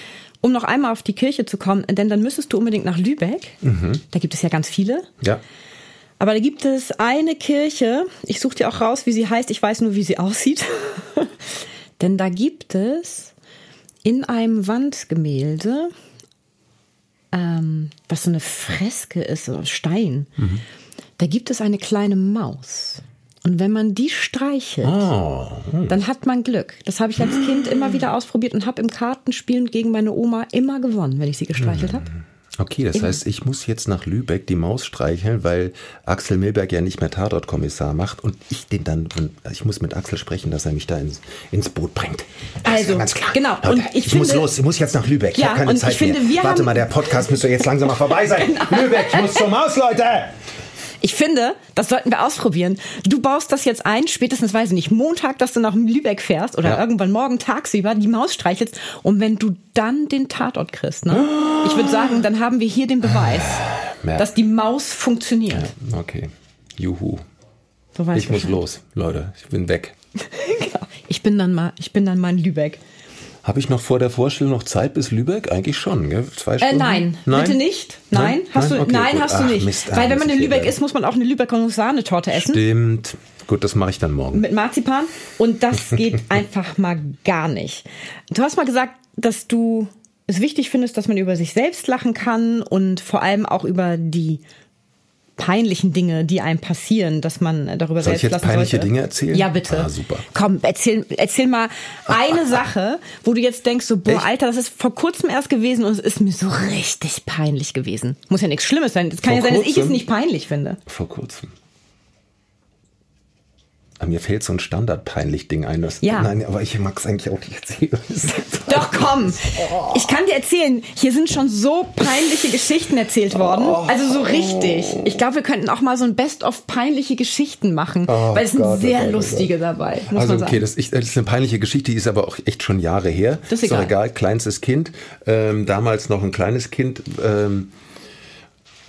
Um noch einmal auf die Kirche zu kommen, denn dann müsstest du unbedingt nach Lübeck. Mhm. Da gibt es ja ganz viele. Ja. Aber da gibt es eine Kirche, ich suche dir auch raus, wie sie heißt, ich weiß nur, wie sie aussieht. denn da gibt es in einem Wandgemälde, ähm, was so eine Freske ist, so Stein, mhm. da gibt es eine kleine Maus. Und wenn man die streichelt, oh. dann hat man Glück. Das habe ich als Kind immer wieder ausprobiert und habe im Kartenspielen gegen meine Oma immer gewonnen, wenn ich sie gestreichelt habe. Okay, das heißt, ich muss jetzt nach Lübeck die Maus streicheln, weil Axel Milberg ja nicht mehr Tatortkommissar macht und ich den dann, ich muss mit Axel sprechen, dass er mich da ins, ins Boot bringt. Das also, ganz klar. genau. Leute, und ich, ich finde, muss los, ich muss jetzt nach Lübeck. Ich ja, habe keine Zeit finde, mehr. Warte mal, der Podcast müsste jetzt langsam mal vorbei sein. Genau. Lübeck, ich muss zur Maus, Leute! Ich finde, das sollten wir ausprobieren. Du baust das jetzt ein, spätestens, weiß ich nicht, Montag, dass du nach Lübeck fährst oder ja. irgendwann morgen tagsüber die Maus streichelst und wenn du dann den Tatort kriegst, ne? Ich würde sagen, dann haben wir hier den Beweis, ja. dass die Maus funktioniert. Ja, okay. Juhu. ich muss los, Leute. Ich bin weg. genau. Ich bin dann mal, ich bin dann mal in Lübeck. Habe ich noch vor der Vorstellung noch Zeit bis Lübeck? Eigentlich schon, gell? Zwei äh, Stunden? Äh, nein, nein, bitte nicht. Nein, nein? hast nein? du, okay, nein, hast du nicht. Mist, Weil wenn man in Lübeck ist, muss man auch eine Lübecker Sahnetorte essen. Stimmt. Gut, das mache ich dann morgen. Mit Marzipan. Und das geht einfach mal gar nicht. Du hast mal gesagt, dass du es wichtig findest, dass man über sich selbst lachen kann und vor allem auch über die peinlichen Dinge, die einem passieren, dass man darüber Soll selbst ich jetzt peinliche sollte. Dinge erzählen? Ja, bitte. Ah, super. Komm, erzähl, erzähl mal eine Sache, wo du jetzt denkst, so, boah, Echt? Alter, das ist vor kurzem erst gewesen und es ist mir so richtig peinlich gewesen. Muss ja nichts Schlimmes sein. Es kann vor ja sein, dass ich es nicht peinlich finde. Vor kurzem. Aber mir fällt so ein Standard-peinlich-Ding ein. Das, ja. Nein, aber ich mag es eigentlich auch nicht erzählen. Doch, komm. Ich kann dir erzählen, hier sind schon so peinliche Geschichten erzählt worden. Also so richtig. Ich glaube, wir könnten auch mal so ein Best-of peinliche Geschichten machen, oh weil es sind Gott, sehr oh Gott, lustige oh dabei. also okay, das, ich, das, ist eine peinliche Geschichte, die ist aber auch echt schon Jahre her. Das ist egal. Ist auch egal. Kleinstes Kind, ähm, damals noch ein kleines Kind, ähm,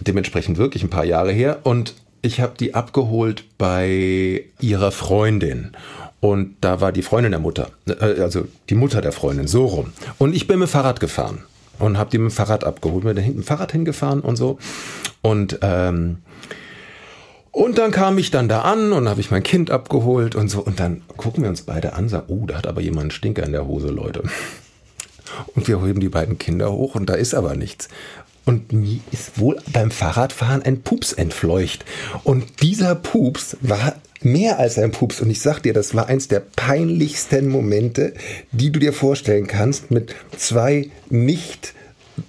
dementsprechend wirklich ein paar Jahre her. Und ich habe die abgeholt bei ihrer Freundin. Und da war die Freundin der Mutter, äh, also die Mutter der Freundin, so rum. Und ich bin mit dem Fahrrad gefahren und habe die mit dem Fahrrad abgeholt, bin da hinten mit dem Fahrrad hingefahren und so. Und ähm, und dann kam ich dann da an und habe ich mein Kind abgeholt und so. Und dann gucken wir uns beide an, sagen, oh, da hat aber jemand einen Stinker in der Hose, Leute. Und wir heben die beiden Kinder hoch und da ist aber nichts. Und mir ist wohl beim Fahrradfahren ein Pups entfleucht. Und dieser Pups war mehr als ein Pups. Und ich sag dir, das war eins der peinlichsten Momente, die du dir vorstellen kannst, mit zwei nicht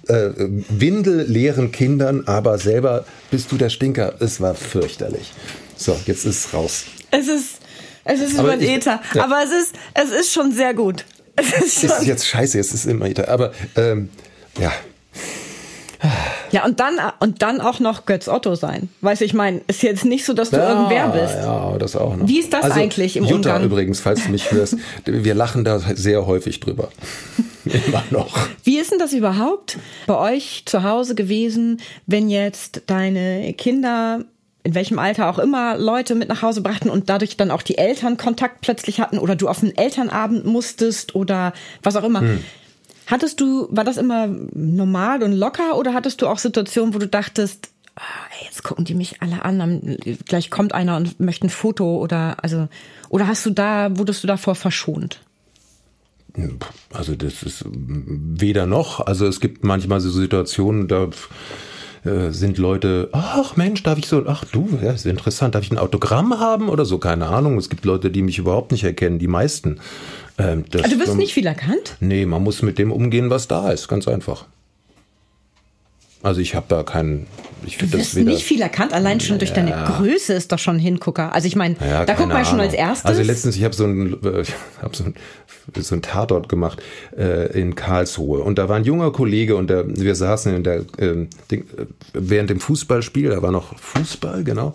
äh, windelleeren Kindern, aber selber bist du der Stinker. Es war fürchterlich. So, jetzt ist es raus. Es ist, es ist über den Ether. Ja. Aber es ist, es ist schon sehr gut. Es ist, schon ist jetzt scheiße, es ist immer Ether. Aber, ähm, ja. Ja, und dann, und dann auch noch Götz Otto sein. Weißt du, ich meine, ist jetzt nicht so, dass du ja, irgendwer bist. Ja, das auch noch. Wie ist das also, eigentlich im Jutta Umgang? übrigens, falls du mich hörst, wir lachen da sehr häufig drüber. Immer noch. Wie ist denn das überhaupt bei euch zu Hause gewesen, wenn jetzt deine Kinder in welchem Alter auch immer Leute mit nach Hause brachten und dadurch dann auch die Eltern Kontakt plötzlich hatten oder du auf einen Elternabend musstest oder was auch immer. Hm. Hattest du, war das immer normal und locker oder hattest du auch Situationen, wo du dachtest, oh, jetzt gucken die mich alle an, gleich kommt einer und möchte ein Foto oder also oder hast du da, wurdest du davor verschont? Also das ist weder noch. Also es gibt manchmal so Situationen, da äh, sind Leute, ach Mensch, darf ich so, ach du, ja, ist interessant, darf ich ein Autogramm haben oder so, keine Ahnung. Es gibt Leute, die mich überhaupt nicht erkennen, die meisten. Ähm, das, also du wirst nicht viel erkannt? Nee, man muss mit dem umgehen, was da ist, ganz einfach. Also ich habe da keinen. Ich du wirst nicht viel erkannt, allein schon durch deine Größe ist doch schon ein Hingucker. Also ich meine, ja, da guckt man Ahnung. schon als erstes. Also letztens, ich habe so ein, äh, hab so ein, so ein Tatort gemacht äh, in Karlsruhe und da war ein junger Kollege und der, wir saßen in der äh, Ding, äh, während dem Fußballspiel, da war noch Fußball genau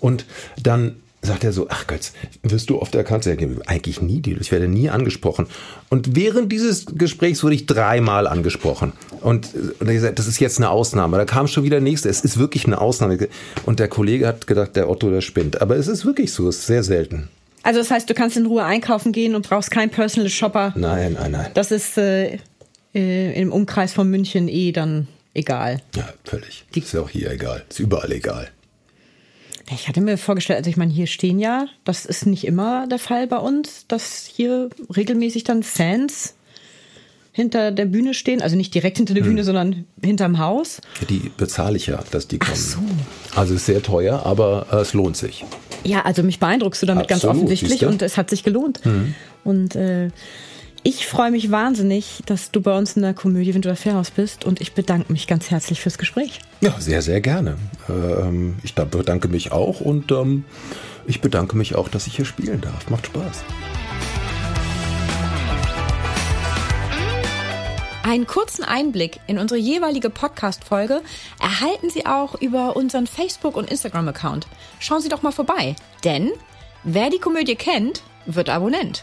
und dann sagt er so, ach Götz, wirst du oft erkannt? Eigentlich nie, ich werde nie angesprochen. Und während dieses Gesprächs wurde ich dreimal angesprochen. Und, und er gesagt, das ist jetzt eine Ausnahme. Da kam schon wieder nächste. Es ist wirklich eine Ausnahme. Und der Kollege hat gedacht, der Otto, der spinnt. Aber es ist wirklich so, es ist sehr selten. Also das heißt, du kannst in Ruhe einkaufen gehen und brauchst keinen Personal Shopper. Nein, nein, nein. Das ist äh, äh im Umkreis von München eh dann egal. Ja, völlig. Die ist ja auch hier egal. Ist überall egal. Ich hatte mir vorgestellt, also ich meine, hier stehen ja, das ist nicht immer der Fall bei uns, dass hier regelmäßig dann Fans hinter der Bühne stehen, also nicht direkt hinter der hm. Bühne, sondern hinterm Haus. Die bezahle ich ja, dass die kommen. Ach so. Also ist sehr teuer, aber äh, es lohnt sich. Ja, also mich beeindruckst du damit Absolut, ganz offensichtlich und es hat sich gelohnt. Mhm. Und äh, ich freue mich wahnsinnig, dass du bei uns in der Komödie Winter Fairhaus bist und ich bedanke mich ganz herzlich fürs Gespräch. Ja, sehr, sehr gerne. Ähm, ich bedanke mich auch und ähm, ich bedanke mich auch, dass ich hier spielen darf. Macht Spaß. Einen kurzen Einblick in unsere jeweilige Podcast-Folge erhalten Sie auch über unseren Facebook- und Instagram-Account. Schauen Sie doch mal vorbei, denn wer die Komödie kennt, wird Abonnent.